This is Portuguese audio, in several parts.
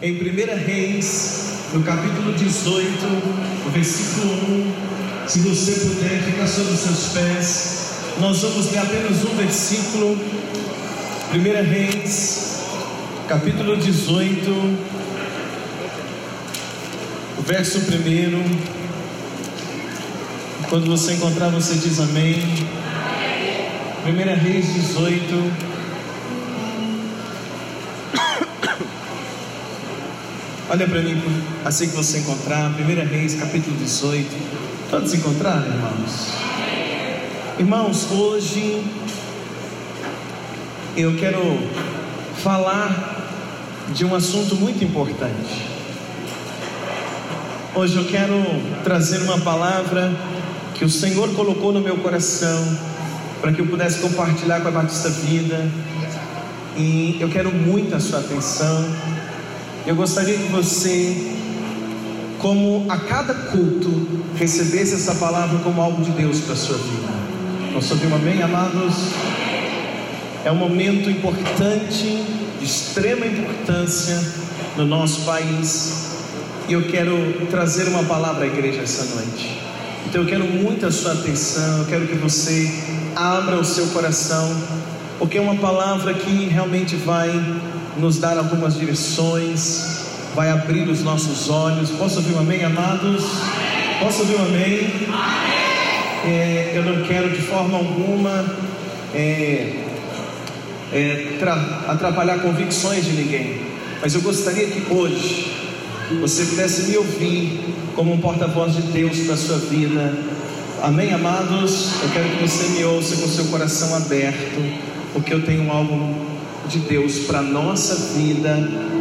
em 1 Reis, no capítulo 18, no versículo 1. Se você puder ficar sobre os seus pés, nós vamos ler apenas um versículo. 1 Reis, capítulo 18, o verso 1. Quando você encontrar, você diz amém. 1 Reis 18. Olha para mim, assim que você encontrar, 1 Reis, capítulo 18. Todos encontraram, irmãos? Irmãos, hoje eu quero falar de um assunto muito importante. Hoje eu quero trazer uma palavra que o Senhor colocou no meu coração para que eu pudesse compartilhar com a Batista Vida. E eu quero muito a sua atenção. Eu gostaria que você, como a cada culto, recebesse essa palavra como algo de Deus para a sua vida. Ouvir um amém, amados? É um momento importante, de extrema importância no nosso país. E eu quero trazer uma palavra à igreja essa noite. Então eu quero muito a sua atenção, eu quero que você abra o seu coração, porque é uma palavra que realmente vai nos dar algumas direções, vai abrir os nossos olhos. Posso ouvir um amém, amados? Posso ouvir um amém? É, eu não quero de forma alguma é, é, atrapalhar convicções de ninguém, mas eu gostaria que hoje você pudesse me ouvir como um porta-voz de Deus para a sua vida. Amém, amados? Eu quero que você me ouça com seu coração aberto, porque eu tenho algo de Deus para nossa vida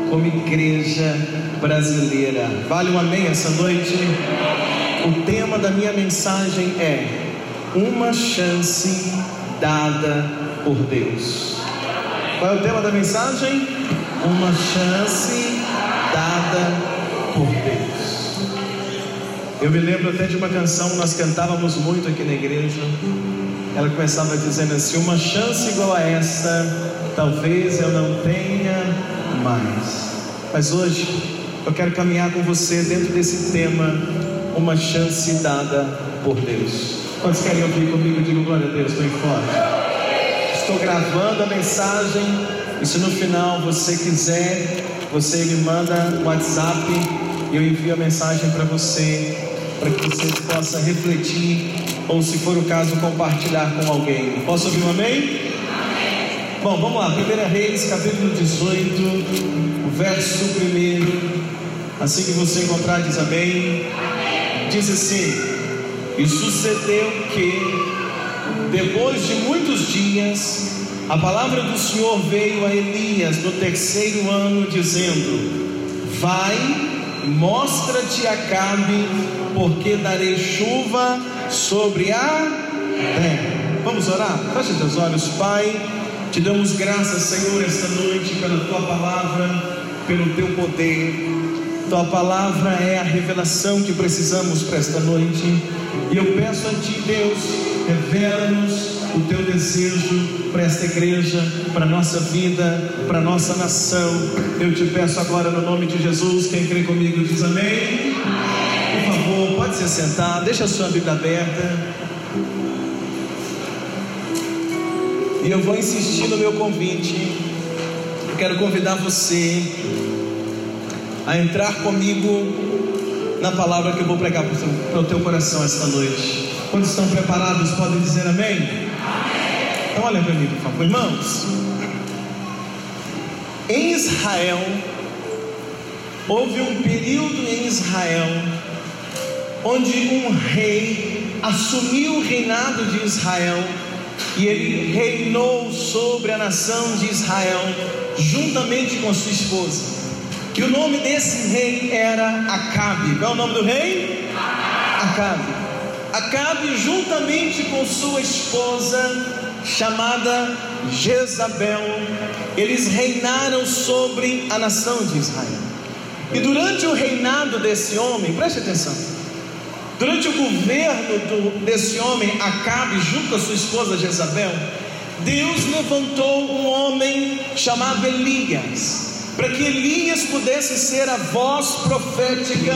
como igreja brasileira. Vale um amém essa noite? O tema da minha mensagem é uma chance dada por Deus. Qual é o tema da mensagem? Uma chance dada por Deus. Eu me lembro até de uma canção que nós cantávamos muito aqui na igreja. Ela começava dizendo assim: Uma chance igual a essa talvez eu não tenha mais. Mas hoje eu quero caminhar com você dentro desse tema, uma chance dada por Deus. Quantos querem ouvir comigo? Digo glória a Deus, bem forte. Estou gravando a mensagem. E se no final você quiser, você me manda um WhatsApp e eu envio a mensagem para você, para que você possa refletir ou, se for o caso, compartilhar com alguém. Posso ouvir um amém? Bom, vamos lá, 1 Reis, capítulo 18, verso 1. Assim que você encontrar, diz amém. Diz assim: E sucedeu que, depois de muitos dias, a palavra do Senhor veio a Elias no terceiro ano, dizendo: Vai, mostra-te a Cabe, porque darei chuva sobre a terra. Vamos orar? Feche teus olhos, Pai. Te damos graças, Senhor, esta noite pela tua palavra, pelo teu poder. Tua palavra é a revelação que precisamos para esta noite. E eu peço a ti, Deus, revela-nos o teu desejo para esta igreja, para a nossa vida, para a nossa nação. Eu te peço agora no nome de Jesus, quem crê comigo diz amém. Favor, pode se sentar, deixa a sua Bíblia aberta. E eu vou insistir no meu convite. Eu quero convidar você a entrar comigo na palavra que eu vou pregar para o teu coração esta noite. Quando estão preparados, podem dizer amém? amém. Então, olha para mim, por favor, irmãos. Em Israel, houve um período em Israel onde um rei assumiu o reinado de Israel e ele reinou sobre a nação de Israel, juntamente com sua esposa. Que o nome desse rei era Acabe. Qual é o nome do rei? Acabe. Acabe, juntamente com sua esposa, chamada Jezabel, eles reinaram sobre a nação de Israel. E durante o reinado desse homem, preste atenção, Durante o governo do, desse homem, Acabe, junto com a sua esposa Jezabel, Deus levantou um homem chamado Elias. para que Elias pudesse ser a voz profética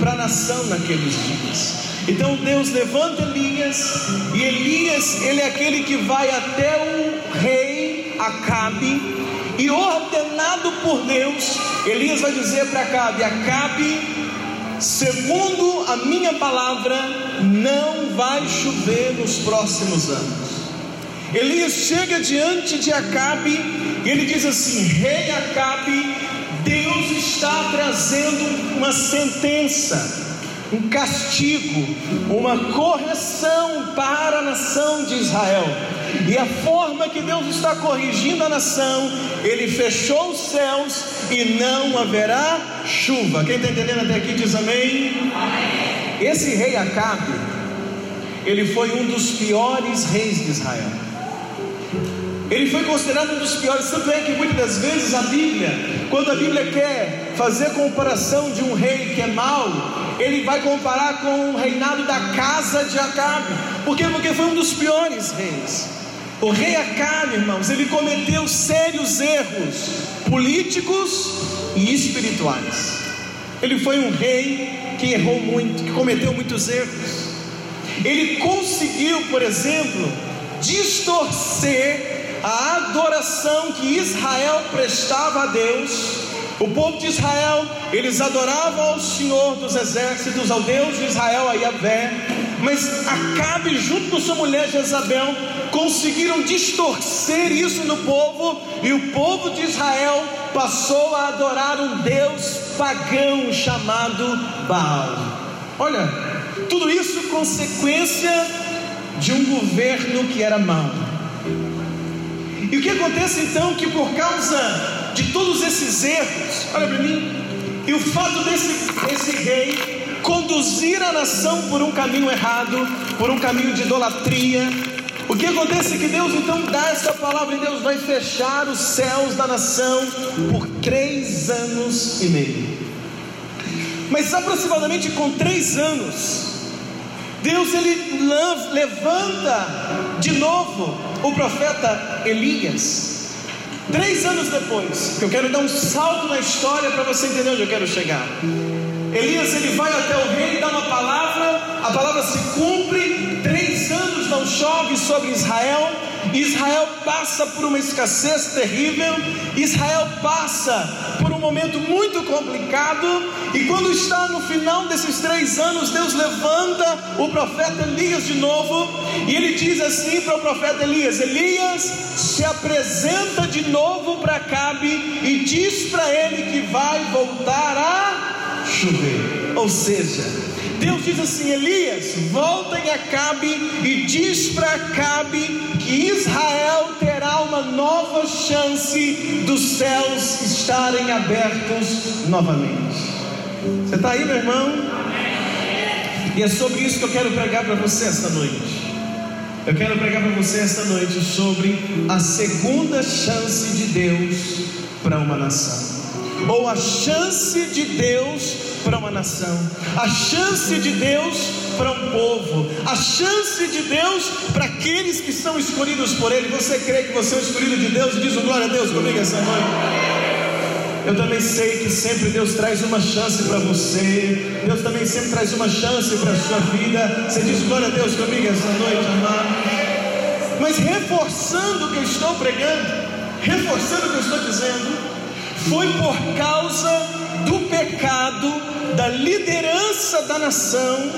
para a nação naqueles dias. Então Deus levanta Elias, e Elias, ele é aquele que vai até o rei Acabe, e ordenado por Deus, Elias vai dizer para Acabe: Acabe, segundo a minha palavra, não vai chover nos próximos anos. Elias chega diante de Acabe e ele diz assim: Rei Acabe, Deus está trazendo uma sentença, um castigo, uma correção para a nação de Israel. E a forma que Deus está corrigindo a nação, Ele fechou os céus e não haverá chuva. Quem está entendendo até aqui diz amém. amém. Esse rei Acabe, ele foi um dos piores reis de Israel. Ele foi considerado um dos piores, tanto é que muitas das vezes a Bíblia, quando a Bíblia quer fazer comparação de um rei que é mau, ele vai comparar com o reinado da casa de Acabe. Por quê? Porque foi um dos piores reis. O rei Acabe, irmãos, ele cometeu sérios erros políticos e espirituais. Ele foi um rei que errou muito, que cometeu muitos erros. Ele conseguiu, por exemplo, distorcer a adoração que Israel prestava a Deus. O povo de Israel, eles adoravam ao Senhor dos exércitos, ao Deus de Israel, a Yahvé, mas Acabe, junto com sua mulher Jezabel, conseguiram distorcer isso no povo, e o povo de Israel passou a adorar um Deus pagão chamado Baal. Olha, tudo isso consequência de um governo que era mau. E o que acontece então? Que por causa de todos esses erros, olha para mim, e o fato desse, desse rei conduzir a nação por um caminho errado, por um caminho de idolatria, o que acontece é que Deus então dá essa palavra e Deus vai fechar os céus da nação por três anos e meio. Mas aproximadamente com três anos, Deus ele levanta de novo o profeta Elias. Três anos depois, eu quero dar um salto na história para você entender onde eu quero chegar. Elias ele vai até o rei, dá uma palavra, a palavra se cumpre, três anos não chove sobre Israel, Israel passa por uma escassez terrível, Israel passa por um momento muito complicado, e quando está no final desses três anos, Deus levanta o profeta Elias de novo, e ele diz assim para o profeta Elias: Elias se apresenta de novo para Cabe e diz para ele que vai voltar a chover, ou seja, Deus diz assim: Elias, volta em Acabe e diz para Acabe que Israel terá uma nova chance dos céus estarem abertos novamente. Você está aí, meu irmão? E é sobre isso que eu quero pregar para você esta noite. Eu quero pregar para você esta noite sobre a segunda chance de Deus para uma nação, ou a chance de Deus para uma nação, a chance de Deus para um povo, a chance de Deus para aqueles que são escolhidos por Ele. Você crê que você é o escolhido de Deus? Diz um glória a Deus comigo essa noite. Eu também sei que sempre Deus traz uma chance para você. Deus também sempre traz uma chance para a sua vida. Você diz glória a Deus comigo essa noite, amado. Mas reforçando o que eu estou pregando, reforçando o que eu estou dizendo, foi por causa do pecado, da liderança da nação,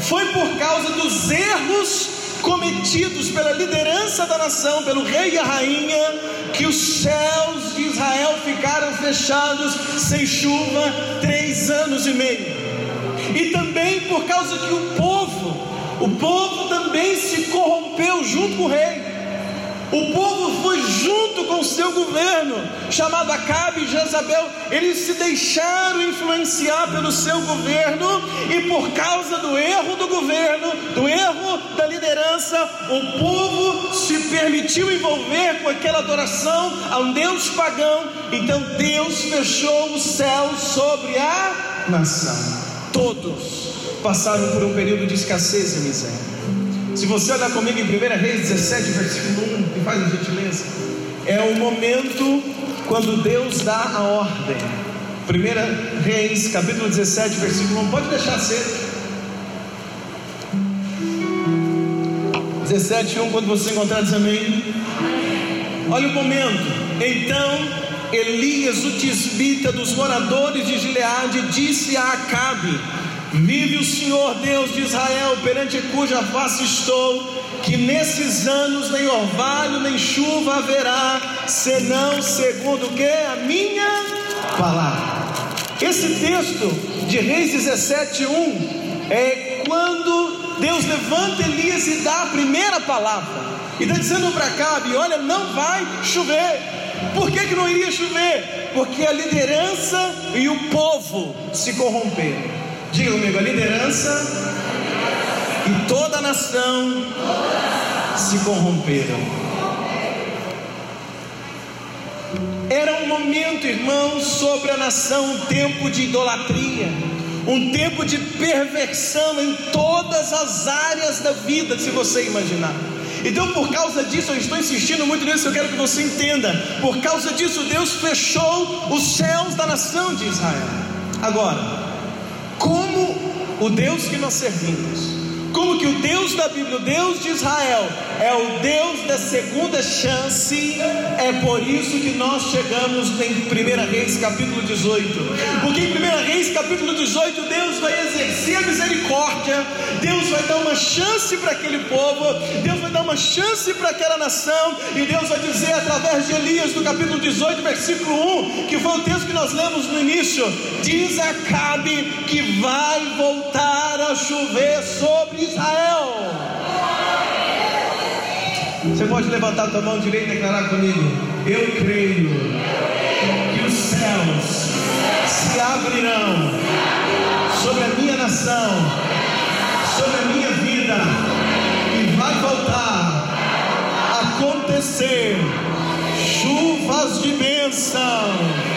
foi por causa dos erros cometidos pela liderança da nação, pelo rei e a rainha, que os céus de Israel ficaram fechados sem chuva três anos e meio. E também por causa que o povo, o povo também se corrompeu junto com o rei. O povo foi junto com o seu governo, chamado Acabe e Jezabel. Eles se deixaram influenciar pelo seu governo, e por causa do erro do governo, do erro da liderança, o povo se permitiu envolver com aquela adoração a um Deus pagão. Então Deus fechou o céu sobre a nação. Todos passaram por um período de escassez e miséria. Se você olhar comigo em 1 Reis 17, versículo 1, me faz a gentileza. É o momento quando Deus dá a ordem. 1 Reis, capítulo 17, versículo 1. Pode deixar ser. 17, 1, quando você encontrar, diz amém. Olha o momento. Então Elias, o tisbita dos moradores de Gileade, disse a Acabe: Vive o Senhor Deus de Israel, perante cuja face estou, que nesses anos nem orvalho nem chuva haverá, senão segundo que? A minha palavra. Esse texto de Reis 17:1 é quando Deus levanta Elias e dá a primeira palavra. E está dizendo para Acabe: olha, não vai chover. Por que, que não iria chover? Porque a liderança e o povo se corromperam. Diga comigo, a liderança e toda a nação se corromperam. Era um momento, irmãos, sobre a nação, um tempo de idolatria, um tempo de perversão em todas as áreas da vida, se você imaginar. Então, por causa disso, eu estou insistindo muito nisso, eu quero que você entenda. Por causa disso, Deus fechou os céus da nação de Israel. Agora, como o Deus que nós servimos, como que o Deus da Bíblia, o Deus de Israel, é o Deus da segunda chance, é por isso que nós chegamos em 1 Reis capítulo 18. Porque em 1 Reis capítulo 18, Deus vai exercer a misericórdia, Deus vai dar uma chance para aquele povo, Deus vai dar uma chance para aquela nação, e Deus vai dizer através de Elias, no capítulo 18, versículo 1, que foi o texto que nós lemos no início: diz Acabe que vai voltar a chover sobre Israel. Você pode levantar a tua mão direita e declarar comigo: Eu creio que os céus se abrirão sobre a minha nação, sobre a minha vida, e vai voltar a acontecer chuvas de bênção.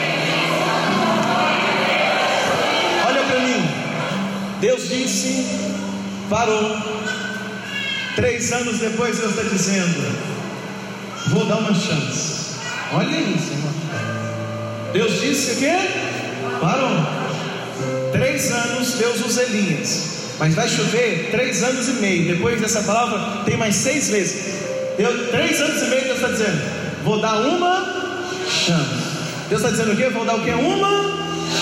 Deus disse Parou. Três anos depois Deus está dizendo: Vou dar uma chance. Olha isso, irmão. Deus disse o quê? Parou. Três anos Deus usa Elias. Mas vai chover três anos e meio. Depois dessa palavra, tem mais seis vezes. Deu três anos e meio, Deus está dizendo: Vou dar uma chance. Deus está dizendo o quê? Vou dar o quê? Uma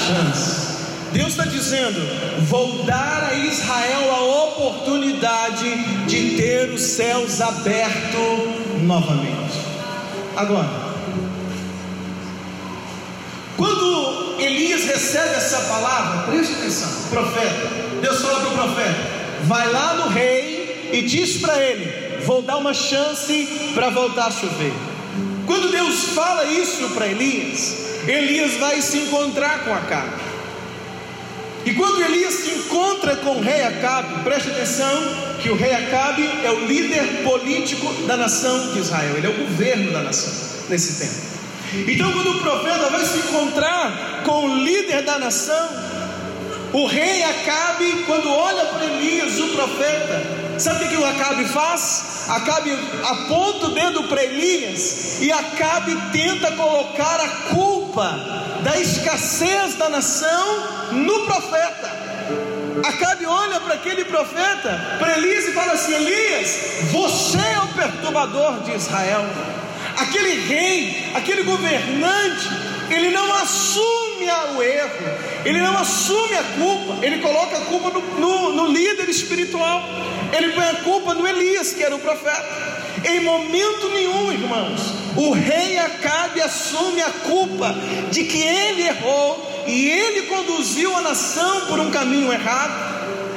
chance. Deus está dizendo: vou dar a Israel a oportunidade de ter os céus abertos novamente. Agora, quando Elias recebe essa palavra, preste atenção, profeta, Deus fala para o profeta: vai lá no rei e diz para ele: vou dar uma chance para voltar a chover. Quando Deus fala isso para Elias, Elias vai se encontrar com Acabe. E quando Elias se encontra com o rei Acabe, preste atenção que o rei Acabe é o líder político da nação de Israel, ele é o governo da nação nesse tempo. Então, quando o profeta vai se encontrar com o líder da nação, o rei Acabe, quando olha para Elias, o profeta, sabe o que o Acabe faz? Acabe aponta o dedo para Elias e Acabe tenta colocar a culpa da escassez da nação no profeta. Acabe olha para aquele profeta, para Elias e fala assim: Elias, você é o perturbador de Israel. Aquele rei, aquele governante, ele não assume o erro, ele não assume a culpa, ele coloca a culpa no, no, no líder espiritual, ele põe a culpa no Elias, que era o profeta. Em momento nenhum, irmãos, o rei Acabe assume a culpa de que ele errou e ele conduziu a nação por um caminho errado.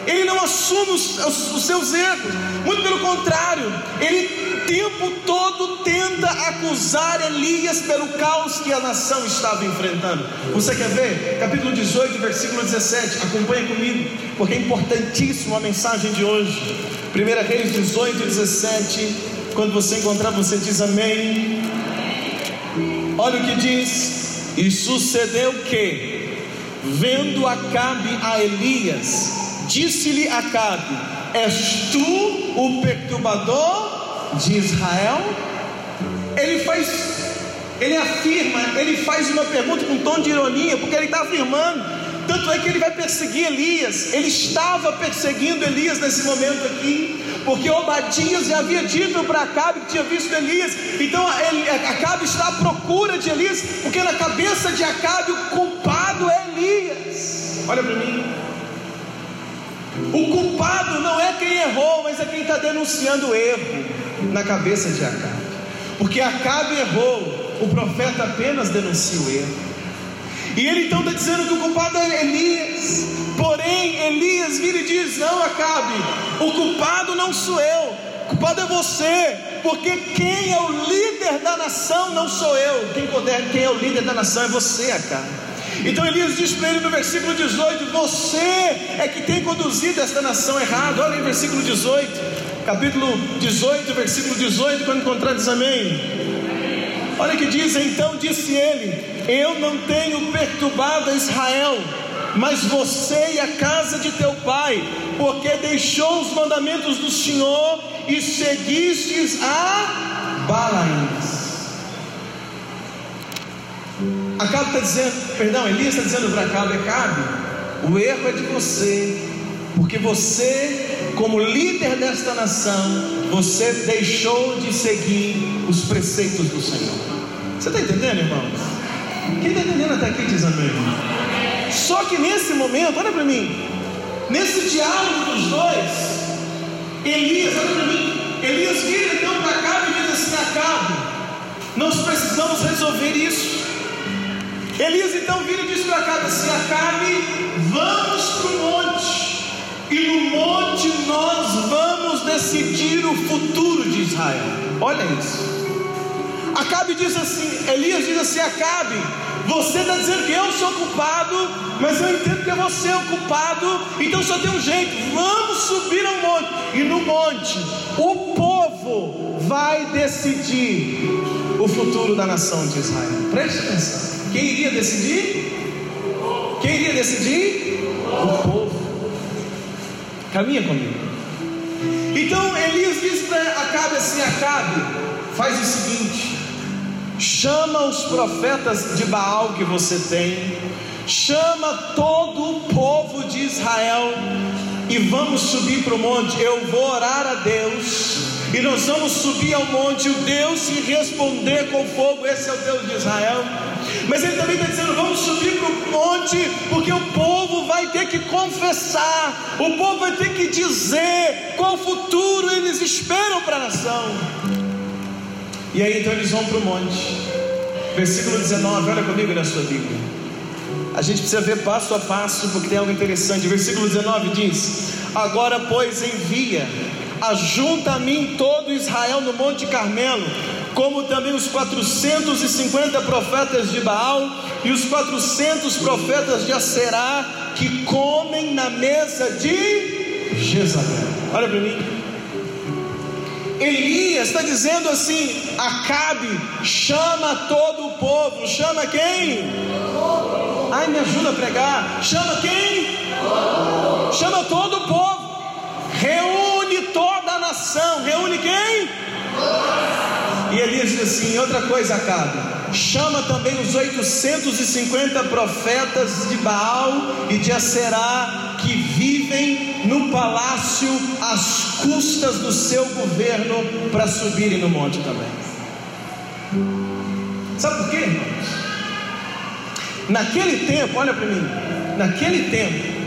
Ele não assume os, os, os seus erros, muito pelo contrário, ele o tempo todo tenta acusar Elias pelo caos que a nação estava enfrentando. Você quer ver? Capítulo 18, versículo 17. Acompanhe comigo, porque é importantíssimo a mensagem de hoje. 1 Reis 18, 17. Quando você encontrar, você diz amém. Olha o que diz. E sucedeu que, vendo Acabe a Elias, disse-lhe Acabe: És tu o perturbador de Israel? Ele faz ele afirma, ele faz uma pergunta com um tom de ironia, porque ele está afirmando. Tanto é que ele vai perseguir Elias. Ele estava perseguindo Elias nesse momento aqui, porque Obadias já havia dito para Acabe que tinha visto Elias. Então Acabe está à procura de Elias, porque na cabeça de Acabe o culpado é Elias. Olha para mim. O culpado não é quem errou, mas é quem está denunciando o erro na cabeça de Acabe. Porque Acabe errou, o profeta apenas denuncia o erro. E ele então está dizendo que o culpado é Elias. Porém, Elias vira e diz: Não, Acabe, o culpado não sou eu, o culpado é você. Porque quem é o líder da nação não sou eu, quem, poder, quem é o líder da nação é você, Acabe. Então Elias diz para ele no versículo 18: Você é que tem conduzido esta nação errada. Olha em versículo 18, capítulo 18, versículo 18, quando encontrar, diz amém. Olha que diz: Então disse ele: Eu não tenho perturbado a Israel, mas você e a casa de teu pai, porque deixou os mandamentos do Senhor e seguistes a Balaíns. Acabe está dizendo, perdão, Elias está dizendo para Acabe, Acabe, o erro é de você, porque você, como líder desta nação, você deixou de seguir os preceitos do Senhor. Você está entendendo, irmãos? Quem está entendendo até aqui diz amém. Só que nesse momento, olha para mim, nesse diálogo dos dois, Elias, olha para mim, Elias vira então para Acabe e diz assim: Acabe, nós precisamos resolver isso. Elias então vira e diz para Acabe assim: Acabe, vamos para o monte, e no monte nós vamos decidir o futuro de Israel. Olha isso. Acabe diz assim: Elias diz assim: Acabe, você está dizendo que eu sou culpado, mas eu entendo que é você o culpado, então só tem um jeito: vamos subir ao monte, e no monte o povo vai decidir o futuro da nação de Israel. Preste atenção. Quem iria decidir? Quem iria decidir? O povo. Caminha comigo. Então Elias diz para Acabe assim: Acabe, faz o seguinte: chama os profetas de Baal que você tem, chama todo o povo de Israel e vamos subir para o monte. Eu vou orar a Deus. E nós vamos subir ao monte, o Deus se responder com fogo, esse é o Deus de Israel. Mas ele também está dizendo: vamos subir para o monte, porque o povo vai ter que confessar, o povo vai ter que dizer qual futuro eles esperam para a nação. E aí então eles vão para o monte, versículo 19, olha comigo na sua Bíblia. A gente precisa ver passo a passo, porque tem algo interessante. Versículo 19 diz: Agora, pois, envia, ajunta a mim todo Israel no Monte Carmelo como também os 450 profetas de Baal e os 400 profetas de Aserá que comem na mesa de Jezabel. Olha para mim. Elias está dizendo assim: Acabe, chama todo o povo. Chama quem? Ai, me ajuda a pregar. Chama quem? Chama todo o povo. Reúne toda a nação. Reúne quem? E Elias diz assim: outra coisa, Acabe, chama também os 850 profetas de Baal e de Aserá que vivem no palácio às custas do seu governo para subirem no monte também. Sabe por quê, irmãos? Naquele tempo, olha para mim, naquele tempo,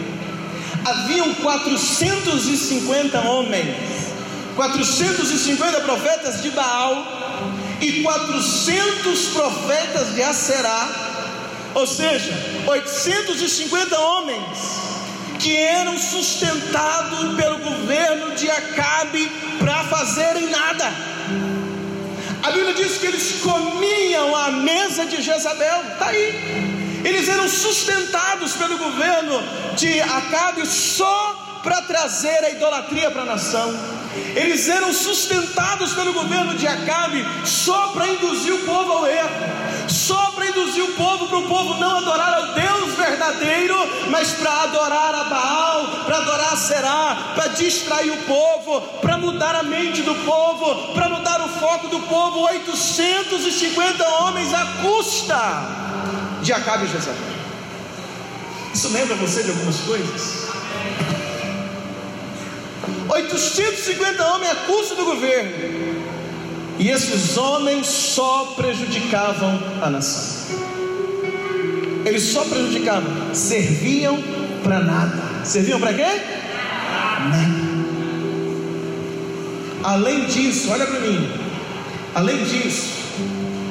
haviam 450 homens, 450 profetas de Baal e 400 profetas de Aserá, ou seja, 850 homens que eram sustentados pelo governo de Acabe para fazerem nada. A Bíblia diz que eles comiam a mesa de Jezabel, está aí. Eles eram sustentados pelo governo de Acabe só para trazer a idolatria para a nação. Eles eram sustentados pelo governo de Acabe só para induzir o povo ao erro, só para induzir o povo para o povo não adorar ao Deus verdadeiro, mas para adorar a Baal, para adorar a Será, para distrair o povo, para mudar a mente do povo, para mudar o foco do povo 850 homens à custa de Acabe e Jezabel. Isso lembra você de algumas coisas? 850 homens à custa do governo. E esses homens só prejudicavam a nação. Eles só prejudicavam, serviam para nada. Serviam para quê? Nada. Além disso, olha para mim. Além disso,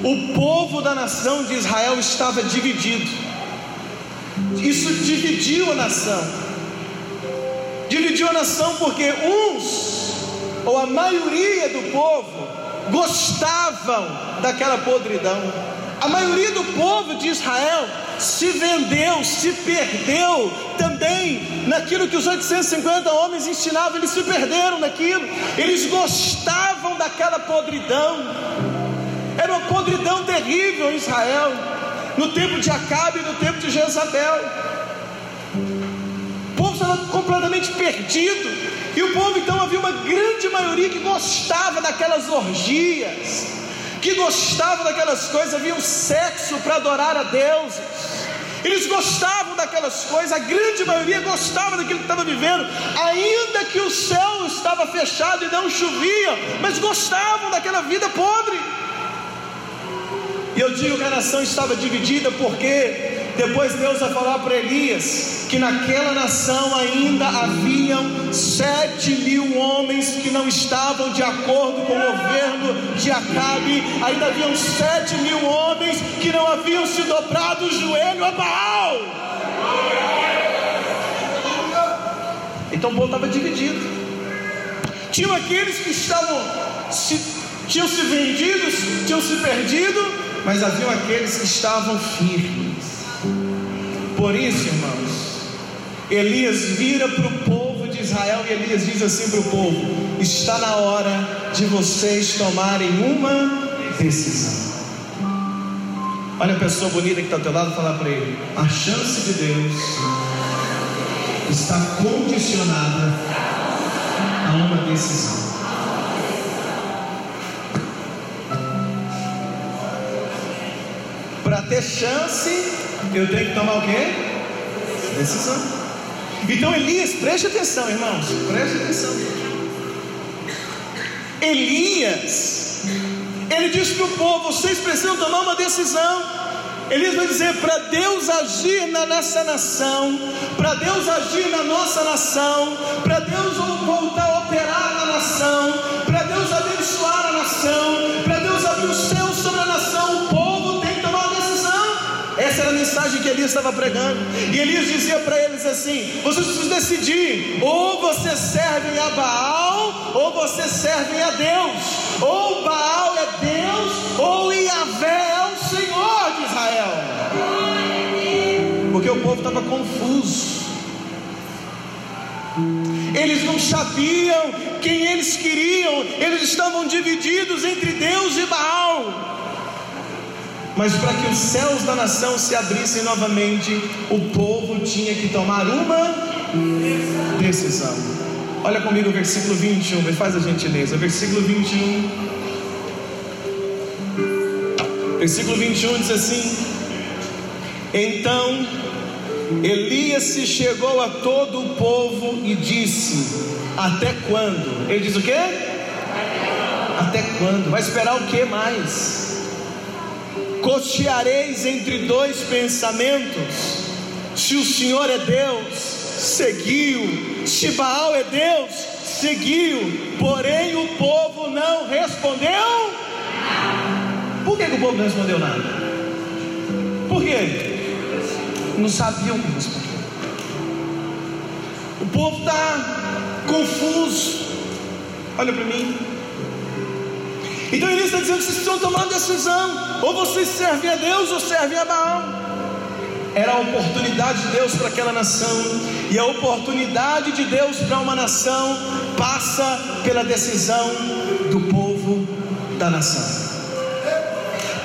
o povo da nação de Israel estava dividido. Isso dividiu a nação. Dividiu a nação porque uns, ou a maioria do povo, gostavam daquela podridão. A maioria do povo de Israel se vendeu, se perdeu também naquilo que os 850 homens ensinavam, eles se perderam naquilo, eles gostavam daquela podridão, era uma podridão terrível em Israel, no tempo de Acabe e no tempo de Jezabel. O povo estava completamente perdido, e o povo então havia uma grande maioria que gostava daquelas orgias, que gostava daquelas coisas, havia um sexo para adorar a deuses. Eles gostavam daquelas coisas, a grande maioria gostava daquilo que estava vivendo, ainda que o céu estava fechado e não chovia, mas gostavam daquela vida podre. E eu digo que a nação estava dividida porque depois Deus vai falar para Elias que naquela nação ainda haviam sete mil homens que não estavam de acordo com o governo de Acabe, ainda haviam sete mil homens que não haviam se dobrado o joelho a Baal. Então o povo estava dividido. Tinham aqueles que estavam se, tinham se vendidos, tinham se perdido, mas haviam aqueles que estavam firmes. Por isso, irmãos, Elias vira para o povo de Israel e Elias diz assim para o povo: está na hora de vocês tomarem uma decisão. Olha a pessoa bonita que está ao teu lado falar para ele: a chance de Deus está condicionada a uma decisão. Para ter chance, eu tenho que tomar o quê? Decisão. Então Elias, preste atenção, irmãos, preste atenção. Elias, ele disse para o povo: vocês precisam tomar uma decisão. Elias vai dizer: para Deus agir na nossa nação, para Deus agir na nossa nação, para Deus voltar a operar na nação, para Deus abençoar a nação, para Deus abrir o céu sobre a mensagem que Elias estava pregando. E Elias dizia para eles assim: vocês precisam decidir, ou vocês servem a Baal, ou vocês servem a Deus. Ou Baal é Deus, ou Yahvé é o Senhor de Israel. Porque o povo estava confuso. Eles não sabiam quem eles queriam, eles estavam divididos entre Deus e Baal. Mas para que os céus da nação se abrissem novamente, o povo tinha que tomar uma decisão. Olha comigo o versículo 21, me faz a gentileza. Versículo 21. Versículo 21 diz assim: Então Elias se chegou a todo o povo e disse: Até quando? Ele diz o quê? Até quando? Vai esperar o que mais? Cocheareis entre dois pensamentos. Se o Senhor é Deus, seguiu. Se Baal é Deus, seguiu. Porém o povo não respondeu. Por que, que o povo não respondeu nada? Por quê? Não sabiam o que responder. O povo está confuso. Olha para mim. Então ele está dizendo: vocês precisam tomar uma decisão. Ou vocês servem a Deus ou servem a Baal. Era a oportunidade de Deus para aquela nação. E a oportunidade de Deus para uma nação passa pela decisão do povo da nação.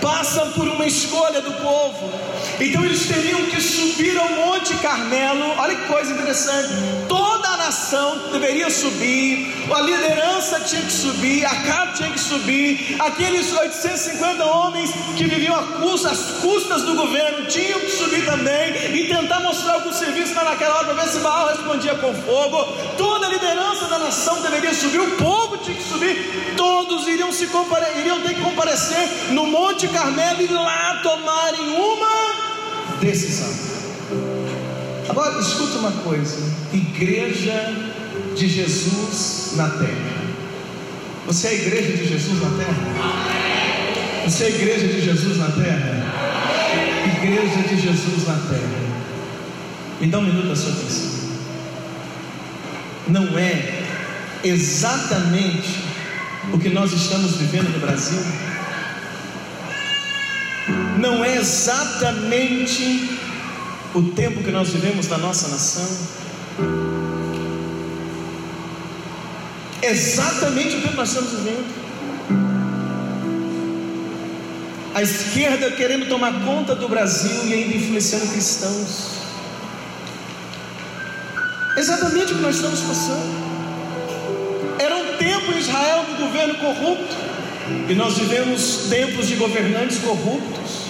Passa por uma escolha do povo. Então eles teriam que subir ao Monte Carmelo. Olha que coisa interessante. Nação deveria subir, a liderança tinha que subir, a casa tinha que subir, aqueles 850 homens que viviam às custas do governo tinham que subir também e tentar mostrar algum serviço naquela hora para ver se Baal respondia com fogo. Toda a liderança da nação deveria subir, o povo tinha que subir, todos iriam, se compare... iriam ter que comparecer no Monte Carmelo e lá tomarem uma decisão. Agora escuta uma coisa: igreja de Jesus na terra. Você é a igreja de Jesus na terra? Você é a igreja de Jesus na terra? Igreja de Jesus na terra. Me dá um minuto da sua atenção. Não é exatamente o que nós estamos vivendo no Brasil? Não é exatamente o tempo que nós vivemos na nossa nação. Exatamente o tempo que nós estamos vivendo. A esquerda querendo tomar conta do Brasil e ainda influenciando cristãos. Exatamente o que nós estamos passando. Era um tempo em Israel de governo corrupto, e nós vivemos tempos de governantes corruptos.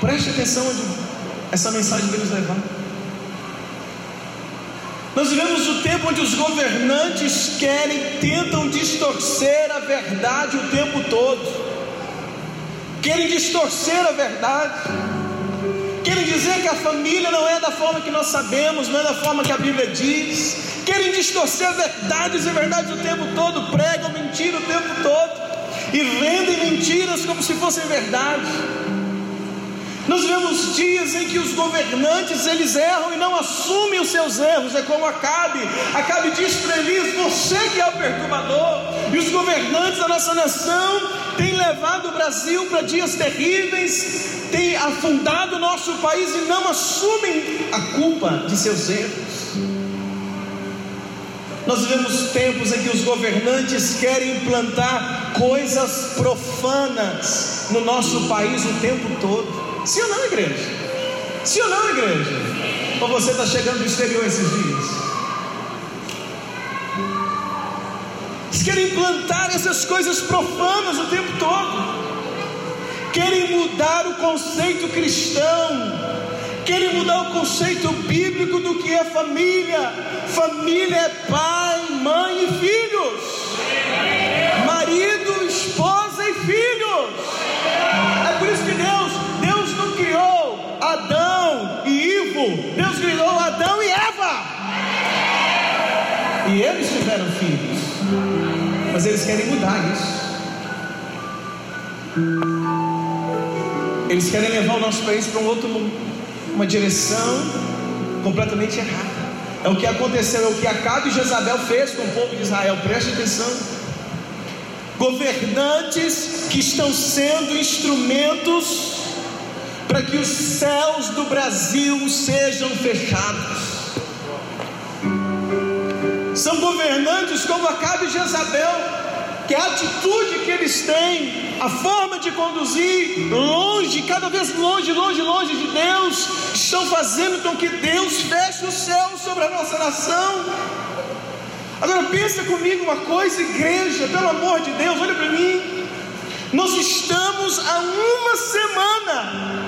Preste atenção onde essa mensagem vai nos levar. Nós vivemos o tempo onde os governantes querem, tentam distorcer a verdade o tempo todo. Querem distorcer a verdade. Querem dizer que a família não é da forma que nós sabemos, não é da forma que a Bíblia diz. Querem distorcer verdades e verdades o tempo todo, pregam mentira o tempo todo e vendem mentiras como se fossem verdade. Nós vemos dias em que os governantes eles erram e não assumem os seus erros, é como Acabe. Acabe diz para Elias: Você que é o perturbador. E os governantes da nossa nação têm levado o Brasil para dias terríveis, têm afundado o nosso país e não assumem a culpa de seus erros. Nós vivemos tempos em que os governantes querem implantar coisas profanas no nosso país o tempo todo. Sim ou não, igreja? Sim ou não, igreja? Ou você está chegando do exterior esses dias? Eles querem implantar essas coisas profanas o tempo todo, querem mudar o conceito cristão, querem mudar o conceito bíblico do que é família. Família é pai, mãe e filhos, E eles tiveram filhos. Mas eles querem mudar isso. Eles querem levar o nosso país para um outro uma direção completamente errada. É o que aconteceu, é o que Acabe e Jezabel fez com o povo de Israel. Preste atenção. Governantes que estão sendo instrumentos para que os céus do Brasil sejam fechados. São governantes como Acabe e Jezabel, que a atitude que eles têm, a forma de conduzir, longe, cada vez longe, longe, longe de Deus, estão fazendo com que Deus feche o céu sobre a nossa nação. Agora pensa comigo uma coisa, igreja, pelo amor de Deus, olha para mim. Nós estamos há uma semana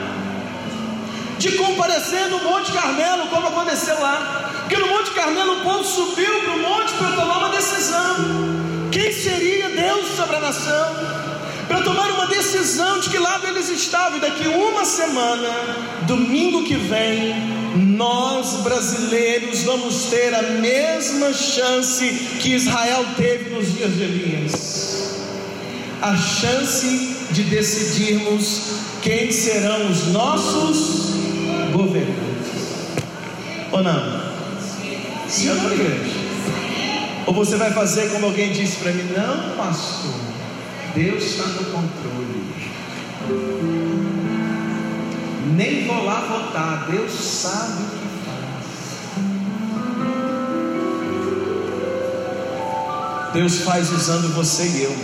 de comparecer no Monte Carmelo, como aconteceu lá. Porque no Monte Carmelo o povo subiu para o monte para tomar uma decisão. Quem seria Deus sobre a nação? Para tomar uma decisão de que lado eles estavam. E daqui uma semana, domingo que vem, nós brasileiros vamos ter a mesma chance que Israel teve nos dias de Elias. A chance de decidirmos quem serão os nossos governantes. Ou não? Sim ou você vai fazer como alguém disse para mim: Não, pastor, Deus está no controle. Nem vou lá votar, Deus sabe o que faz. Deus faz usando você e eu.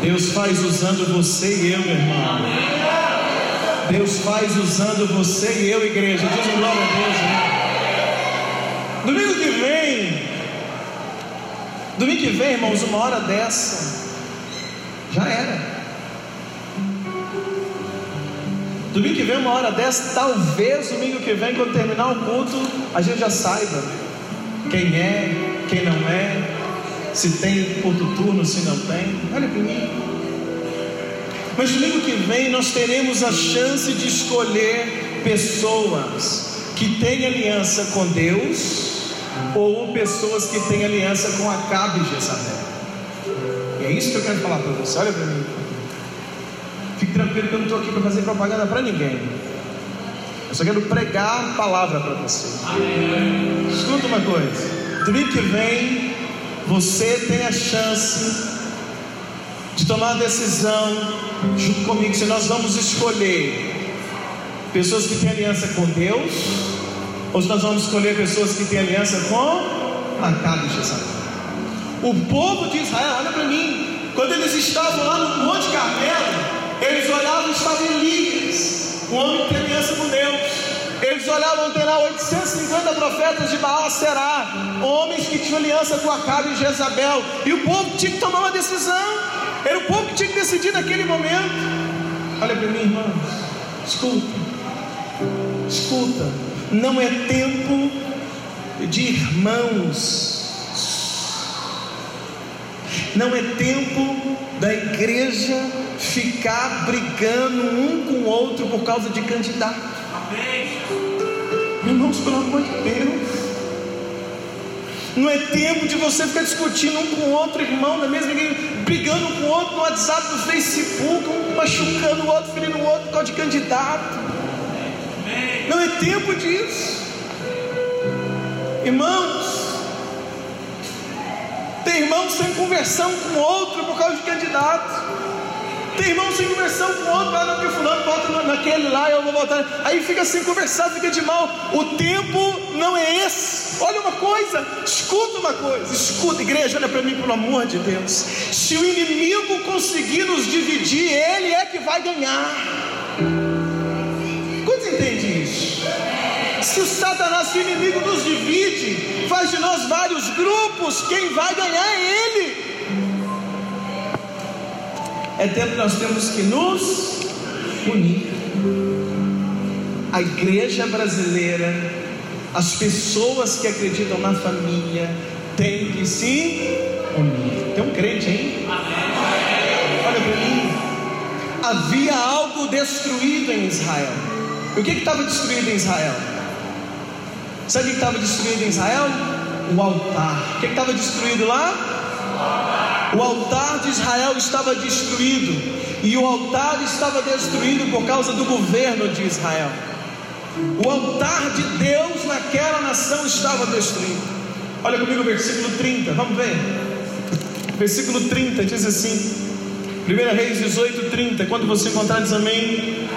Deus faz usando você e eu, meu irmão. Deus faz usando você e eu, igreja. Diz glória a Deus. Né? Domingo que vem, domingo que vem, irmãos, uma hora dessa, já era. Domingo que vem, uma hora dessa, talvez domingo que vem, quando terminar o culto, a gente já saiba quem é, quem não é, se tem culto turno, se não tem. Olha para mim. Mas domingo que vem nós teremos a chance de escolher pessoas que têm aliança com Deus ou pessoas que têm aliança com Acabe e Jezabel. E é isso que eu quero falar para você. Olha para mim. Fique tranquilo que eu não estou aqui para fazer propaganda para ninguém. Eu só quero pregar a palavra para você. Escuta uma coisa. Domingo que vem, você tem a chance de tomar a decisão junto comigo se nós vamos escolher pessoas que têm aliança com Deus se nós vamos escolher pessoas que têm aliança com Acabe e Jezabel. O povo de Israel, olha para mim, quando eles estavam lá no Monte Carmelo, eles olhavam e estavam em líderes, um homem que tem aliança com Deus. Eles olhavam ter lá 850 profetas de Baal Será, homens que tinham aliança com Acabe e Jezabel, e o povo tinha que tomar uma decisão. Era o povo que tinha que decidir naquele momento. Olha para mim, irmãos, escuta, escuta, não é tempo de irmãos não é tempo da igreja ficar brigando um com o outro por causa de candidato. Irmãos, pelo amor de Deus. Não é tempo de você ficar discutindo um com o outro, irmão, na mesma igreja, brigando com o outro no WhatsApp, no Facebook, um machucando o outro, ferindo o outro por causa de candidato. Não é tempo disso. Irmãos, tem irmão sem conversão com outro por causa de candidato. Tem irmão sem conversão com outro, ah, porque fulano vota naquele lá, eu vou votar. Aí fica sem conversar, fica de mal. O tempo não é esse. Olha uma coisa, escuta uma coisa, escuta, igreja, olha para mim, pelo amor de Deus. Se o inimigo conseguir nos dividir, ele é que vai ganhar. Entendem isso? Se o Satanás, o inimigo nos divide, faz de nós vários grupos, quem vai ganhar é ele. É tempo que nós temos que nos unir. A igreja brasileira, as pessoas que acreditam na família, têm que se unir. Tem um crente, hein? Olha para mim. Havia algo destruído em Israel. O que estava destruído em Israel? Sabe o que estava destruído em Israel? O altar. O que estava destruído lá? O altar de Israel estava destruído. E o altar estava destruído por causa do governo de Israel. O altar de Deus naquela nação estava destruído. Olha comigo o versículo 30, vamos ver. Versículo 30 diz assim: 1 Reis 18, 30. Quando você encontrar, diz amém.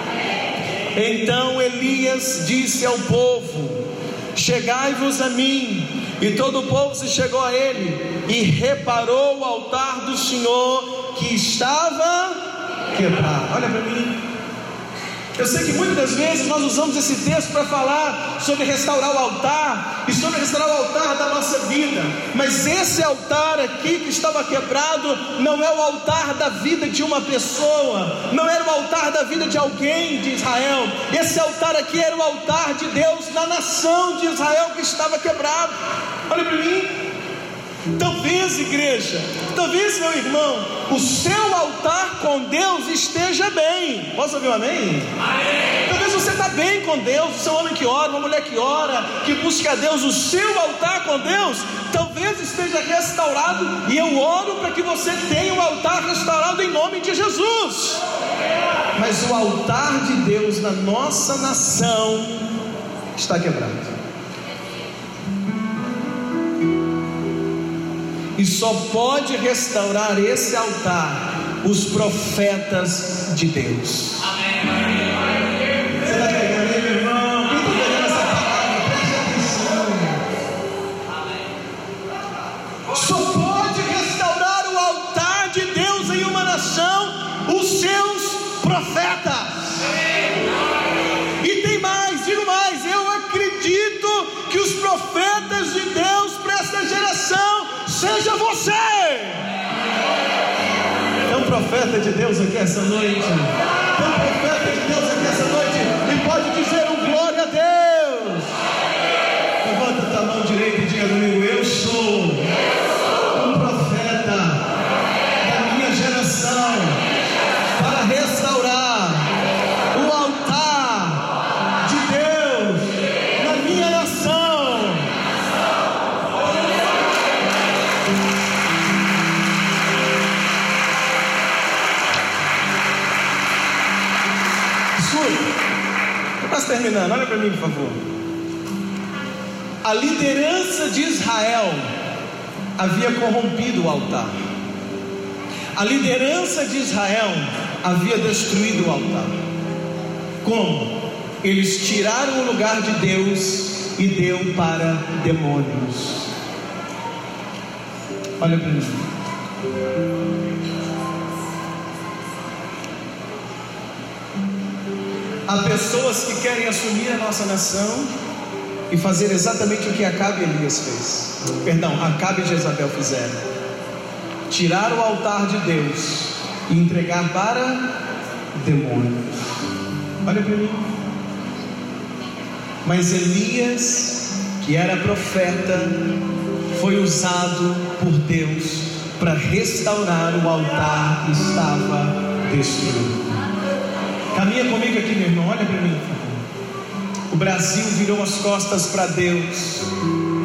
Então Elias disse ao povo: Chegai-vos a mim. E todo o povo se chegou a ele e reparou o altar do Senhor que estava quebrado. Olha para mim. Eu sei que muitas das vezes nós usamos esse texto para falar sobre restaurar o altar e sobre restaurar o altar da nossa vida, mas esse altar aqui que estava quebrado não é o altar da vida de uma pessoa, não era o altar da vida de alguém de Israel, esse altar aqui era o altar de Deus na nação de Israel que estava quebrado. Olha para mim, Talvez, igreja, talvez, meu irmão, o seu altar com Deus esteja bem. Posso ouvir um amém? amém. Talvez você está bem com Deus, você é um homem que ora, uma mulher que ora, que busca a Deus, o seu altar com Deus, talvez esteja restaurado, e eu oro para que você tenha o altar restaurado em nome de Jesus. Mas o altar de Deus na nossa nação está quebrado. E só pode restaurar esse altar os profetas de Deus. Amém. Profeta de Deus aqui essa noite? Terminando, olha para mim, por favor. A liderança de Israel havia corrompido o altar. A liderança de Israel havia destruído o altar. Como? Eles tiraram o lugar de Deus e deu para demônios. Olha para mim. Há pessoas que querem assumir a nossa nação e fazer exatamente o que Acabe e Elias fez. Perdão, Acabe e Jezabel fizeram. Tirar o altar de Deus e entregar para demônios. Olha para mim. Mas Elias, que era profeta, foi usado por Deus para restaurar o altar que estava destruído. Caminha comigo aqui, meu irmão, olha para mim. O Brasil virou as costas para Deus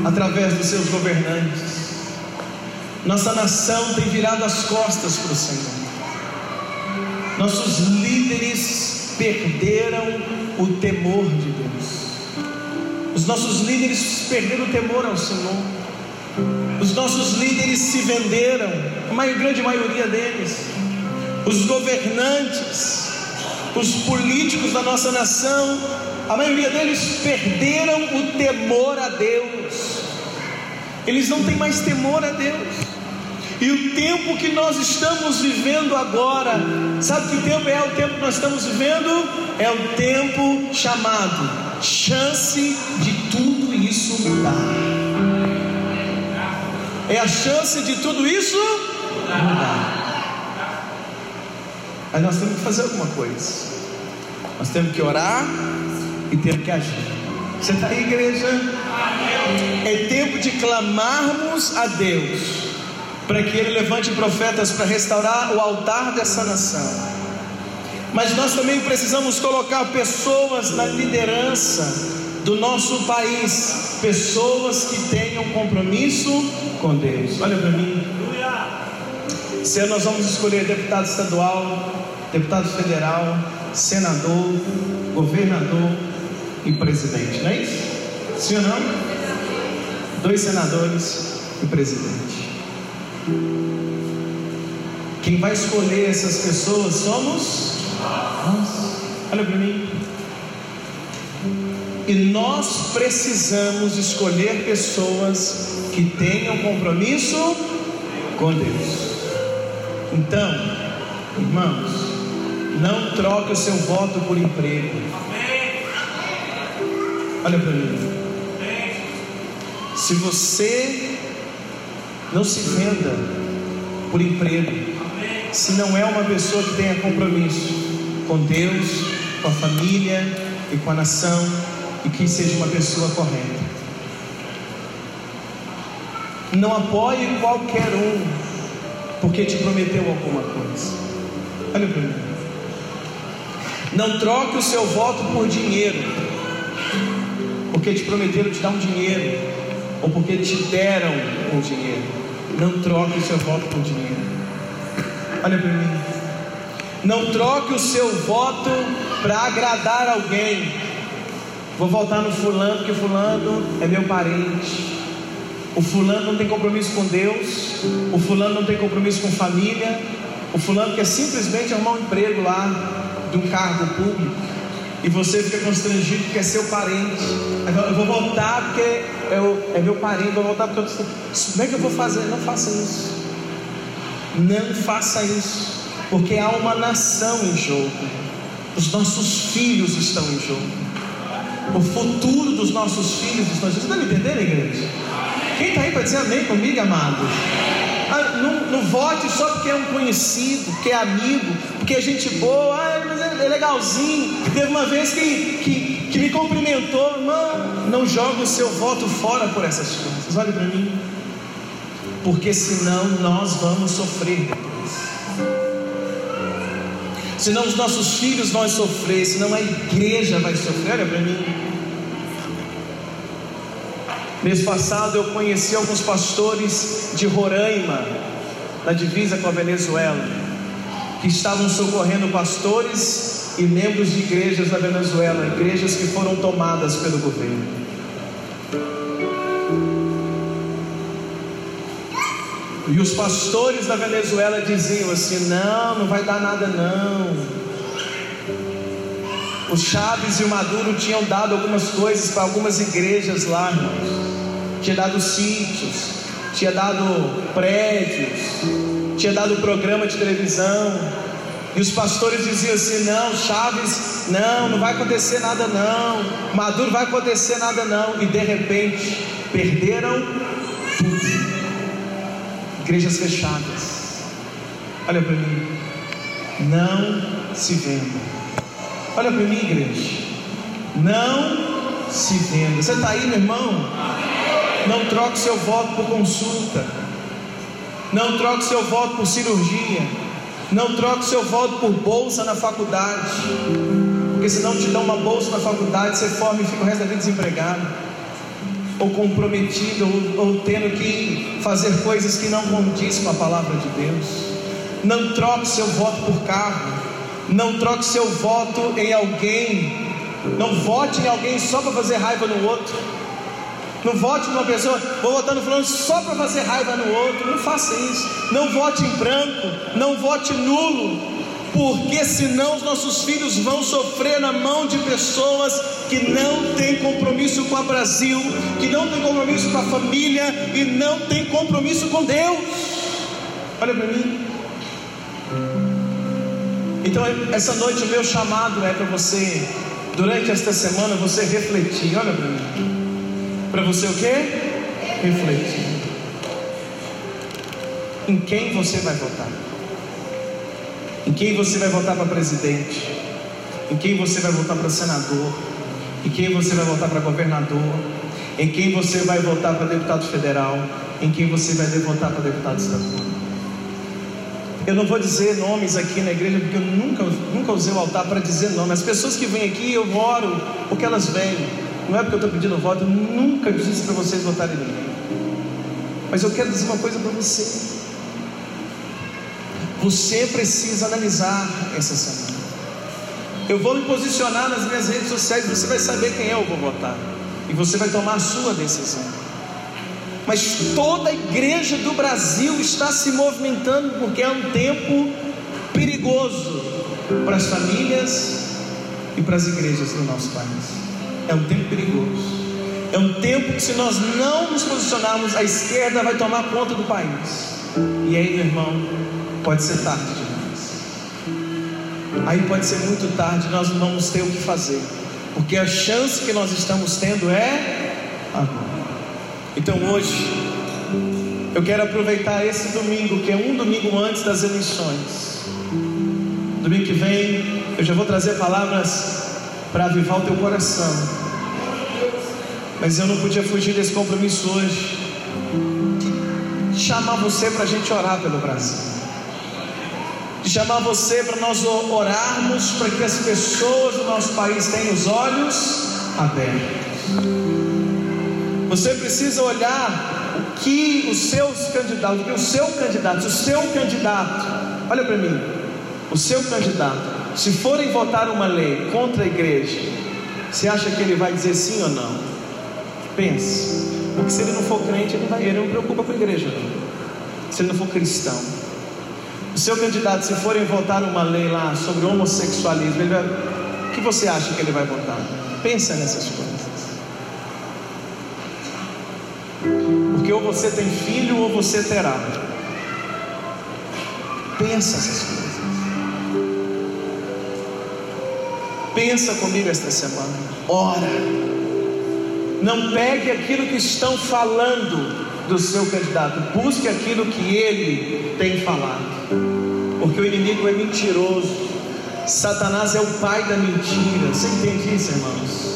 através dos seus governantes. Nossa nação tem virado as costas para o Senhor. Nossos líderes perderam o temor de Deus. Os nossos líderes perderam o temor ao Senhor. Os nossos líderes se venderam, a grande maioria deles. Os governantes, os políticos da nossa nação, a maioria deles perderam o temor a Deus. Eles não têm mais temor a Deus. E o tempo que nós estamos vivendo agora, sabe que tempo é o tempo que nós estamos vivendo? É o tempo chamado chance de tudo isso mudar. É a chance de tudo isso mudar. Mas nós temos que fazer alguma coisa. Nós temos que orar e temos que agir. Você está aí, igreja? É tempo de clamarmos a Deus para que Ele levante profetas para restaurar o altar dessa nação. Mas nós também precisamos colocar pessoas na liderança do nosso país, pessoas que tenham compromisso com Deus. Olha para mim. Se nós vamos escolher deputado estadual, deputado federal, senador, governador e presidente, não é isso? Sim ou não? Dois senadores e presidente. Quem vai escolher essas pessoas somos nós. Olha para mim. E nós precisamos escolher pessoas que tenham compromisso com Deus. Então, irmãos, não troque o seu voto por emprego. Olha para mim. Se você não se venda por emprego, se não é uma pessoa que tenha compromisso com Deus, com a família e com a nação, e que seja uma pessoa correta. Não apoie qualquer um, porque te prometeu alguma coisa. Olha para mim. Não troque o seu voto por dinheiro, porque te prometeram te dar um dinheiro, ou porque te deram um dinheiro. Não troque o seu voto por dinheiro. Olha para mim. Não troque o seu voto para agradar alguém. Vou voltar no fulano, porque fulano é meu parente. O fulano não tem compromisso com Deus. O fulano não tem compromisso com família. O fulano quer simplesmente arrumar um emprego lá de um cargo público. E você fica constrangido porque é seu parente. Eu vou voltar porque é, meu parente. Vou voltar porque eu. Como é que eu vou fazer? Não faça isso. Não faça isso. Porque há uma nação em jogo. Os nossos filhos estão em jogo. O futuro dos nossos filhos estão em jogo. Você está me entendendo, igreja? Quem está aí para dizer amém comigo, amados? Ah, não, não, vote só porque é um conhecido, porque é amigo, porque é gente boa, ah, mas é, é legalzinho. Teve uma vez que, que, que me cumprimentou, não, não jogue o seu voto fora por essas coisas. Olha para mim, porque senão nós vamos sofrer depois. Senão os nossos filhos vão sofrer, senão a igreja vai sofrer. Olha para mim. Mês passado eu conheci alguns pastores de Roraima, na divisa com a Venezuela, que estavam socorrendo pastores e membros de igrejas da Venezuela, igrejas que foram tomadas pelo governo. E os pastores da Venezuela diziam assim: não, não vai dar nada não. O Chaves e o Maduro tinham dado algumas coisas para algumas igrejas lá, irmãos tinha dado sítios, tinha dado prédios, tinha dado programa de televisão. E os pastores diziam assim: não, Chaves, não, não vai acontecer nada não, Maduro vai acontecer nada não. E de repente perderam tudo. Igrejas fechadas. Olha para mim. Não se venda. Olha para mim, igreja. Não se venda. Você está aí, meu irmão? Não troque seu voto por consulta. Não troque seu voto por cirurgia. Não troque seu voto por bolsa na faculdade. Porque se não te dão uma bolsa na faculdade, você forma e fica o resto da vida desempregado. Ou comprometido, ou, ou tendo que fazer coisas que não condiz com a palavra de Deus. Não troque seu voto por carro. Não troque seu voto em alguém. Não vote em alguém só para fazer raiva no outro. Não vote numa pessoa, vou votar no fulano só para fazer raiva no outro. Não faça isso. Não vote em branco, não vote nulo, porque senão os nossos filhos vão sofrer na mão de pessoas que não têm compromisso com a Brasil, que não têm compromisso com a família e não têm compromisso com Deus. Olha para mim. Então, essa noite o meu chamado é para você, durante esta semana, você refletir. Olha para mim. Para você o que? Refletir. Em quem você vai votar? Em quem você vai votar para presidente? Em quem você vai votar para senador? Em quem você vai votar para governador? Em quem você vai votar para deputado federal? Em quem você vai votar para deputado estadual? Eu não vou dizer nomes aqui na igreja porque eu nunca, nunca usei o altar para dizer nomes. As pessoas que vêm aqui eu oro porque elas vêm. Não é porque eu estou pedindo voto, eu nunca disse para vocês votarem em mim. Mas eu quero dizer uma coisa para você. Você precisa analisar essa semana. Eu vou me posicionar nas minhas redes sociais, você vai saber quem eu vou votar. E você vai tomar a sua decisão. Mas toda a igreja do Brasil está se movimentando porque é um tempo perigoso para as famílias e para as igrejas do nosso país. É um tempo perigoso. É um tempo que, se nós não nos posicionarmos, a esquerda vai tomar conta do país. E aí, meu irmão, pode ser tarde demais. Aí pode ser muito tarde, nós não vamos ter o que fazer. Porque a chance que nós estamos tendo é agora. Então hoje, eu quero aproveitar esse domingo, que é um domingo antes das eleições. Domingo que vem, eu já vou trazer palavras para avivar o teu coração. Mas eu não podia fugir desse compromisso hoje. De chamar você para a gente orar pelo Brasil. De chamar você para nós orarmos para que as pessoas do nosso país tenham os olhos abertos. Você precisa olhar o que os seus candidatos, o que o seu candidato, se o seu candidato, olha para mim, o seu candidato se forem votar uma lei contra a igreja, você acha que ele vai dizer sim ou não? Pense, porque se ele não for crente, ele, vai, ele não preocupa com a igreja, não. Se ele não for cristão, o seu candidato, se forem votar uma lei lá sobre homossexualismo, vai, o que você acha que ele vai votar? Pensa nessas coisas. Porque ou você tem filho ou você terá. Pensa essas coisas. Pensa comigo esta semana. Ora. Não pegue aquilo que estão falando do seu candidato, busque aquilo que ele tem falado, porque o inimigo é mentiroso, Satanás é o pai da mentira, você entende isso, irmãos?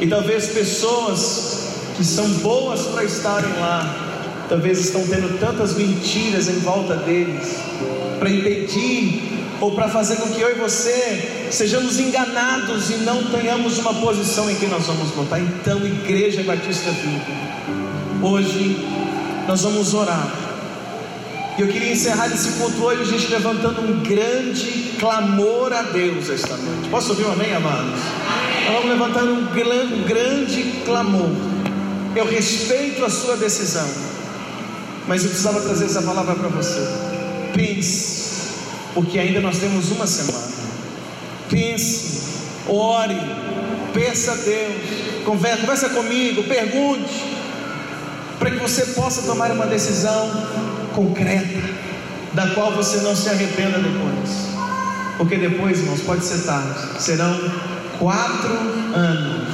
E talvez pessoas que são boas para estarem lá, talvez estão tendo tantas mentiras em volta deles, para impedir ou para fazer com que eu e você sejamos enganados e não tenhamos uma posição em que nós vamos votar. Então, Igreja Batista Vida, hoje nós vamos orar. E eu queria encerrar esse culto hoje, a gente levantando um grande clamor a Deus esta noite. Posso ouvir um amém, amados? Nós vamos levantar um, um grande clamor. Eu respeito a sua decisão, mas eu precisava trazer essa palavra para você. Pense porque ainda nós temos uma semana. Pense, ore, peça a Deus, conversa, conversa comigo, pergunte, para que você possa tomar uma decisão concreta, da qual você não se arrependa depois. Porque depois, irmãos, pode ser tarde. Serão quatro anos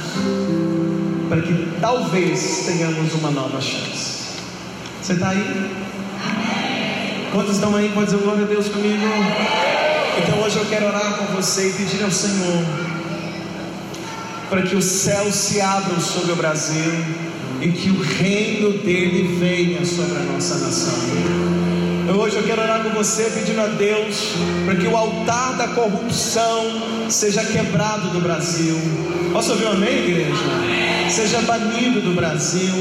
para que talvez tenhamos uma nova chance. Você está aí? Quantos estão aí? Pode dizer glória a Deus comigo? Então hoje eu quero orar com você e pedir ao Senhor para que os céus se abram sobre o Brasil e que o reino dele venha sobre a nossa nação. Hoje eu quero orar com você pedindo a Deus para que o altar da corrupção seja quebrado do Brasil. Posso ouvir um amém, igreja? Seja banido do Brasil.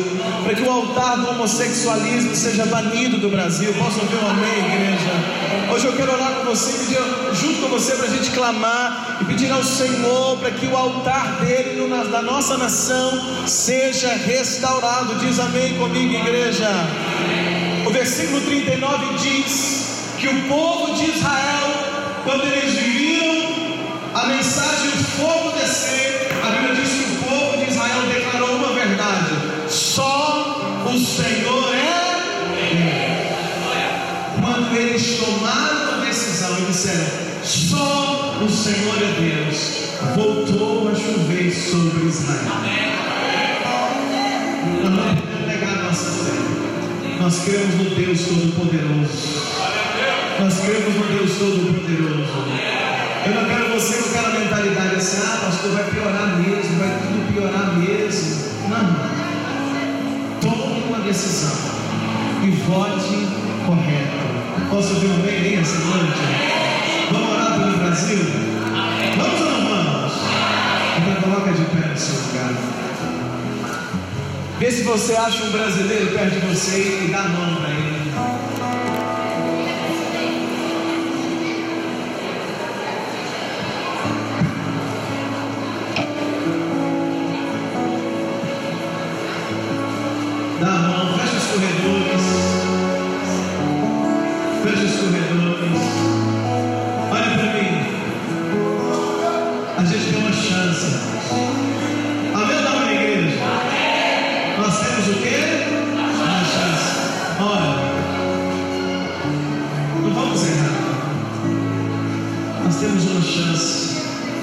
Para que o altar do homossexualismo seja banido do Brasil. Posso ouvir um amém, igreja? Hoje eu quero orar com você, pedir junto com você para a gente clamar e pedir ao Senhor para que o altar dele no, da nossa nação seja restaurado. Diz amém comigo, igreja. O versículo 39 diz que o povo de Israel, quando eles viram a mensagem do fogo descer, a Bíblia diz que o povo de Israel declarou uma verdade: só o Senhor é Deus. Quando eles tomaram a decisão e disseram: só o Senhor é Deus, voltou a chover sobre Israel. Nós não Nós cremos no Deus Todo-Poderoso. Nós cremos no Deus Todo-Poderoso. Eu não quero você com aquela mentalidade assim, ah, pastor, vai piorar mesmo, vai tudo piorar mesmo. Não. Tome uma decisão e vote correto. Posso ouvir um bem essa noite? Vamos orar pelo Brasil? Vamos ou não vamos? Então coloca de pé no seu lugar. Vê se você acha um brasileiro perto de você e dá mão para ele.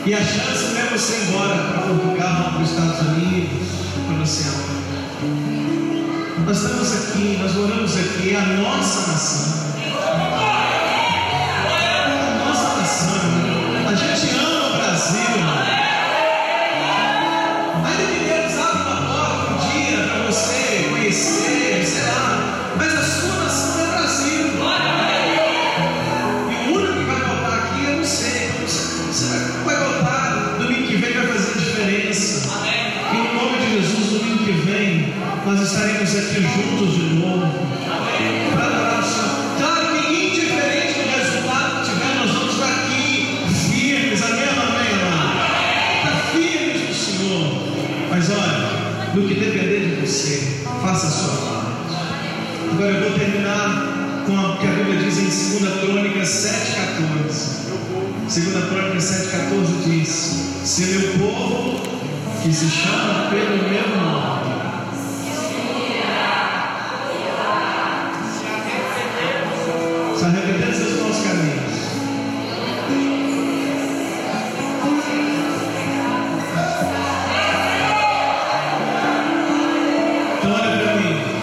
E a chance não é você ir embora para Portugal, para os Estados Unidos, para o oceano. Nós estamos aqui, nós moramos aqui, é a nossa nação. Olha para mim,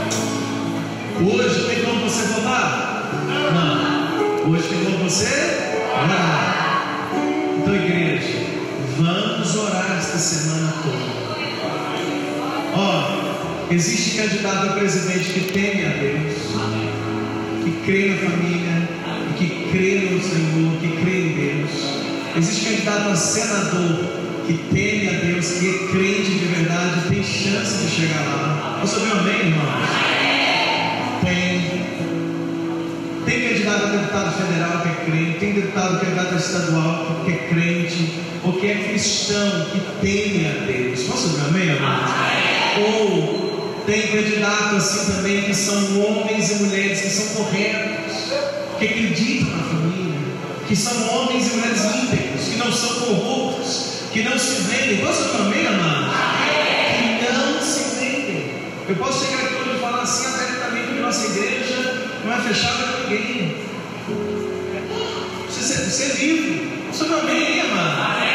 Hoje tem como você votar? Não. Hoje tem como você orar. Então, igreja, vamos orar esta semana toda. Ó, existe candidato a presidente que teme a Deus, que crê na família, que crê no Senhor, que crê em Deus. Existe candidato a senador que teme a Deus, que é crente de verdade, tem chance de chegar lá. Você viu amém, irmãos? Tem candidato a deputado federal que é crente, tem deputado candidato a estadual que é crente, ou que é cristão, que teme a Deus. Posso dizer amém, amém? Ou tem candidato assim também que são homens e mulheres que são corretos, que acreditam na família, que são homens e mulheres íntegros, que não são corruptos, que não se vendem. Posso dizer amém, amado? Que não se vendem. Eu posso chegar aqui hoje e falar assim abertamente que nossa igreja não é fechada para ninguém. Você, você é livre. Você amém, amado?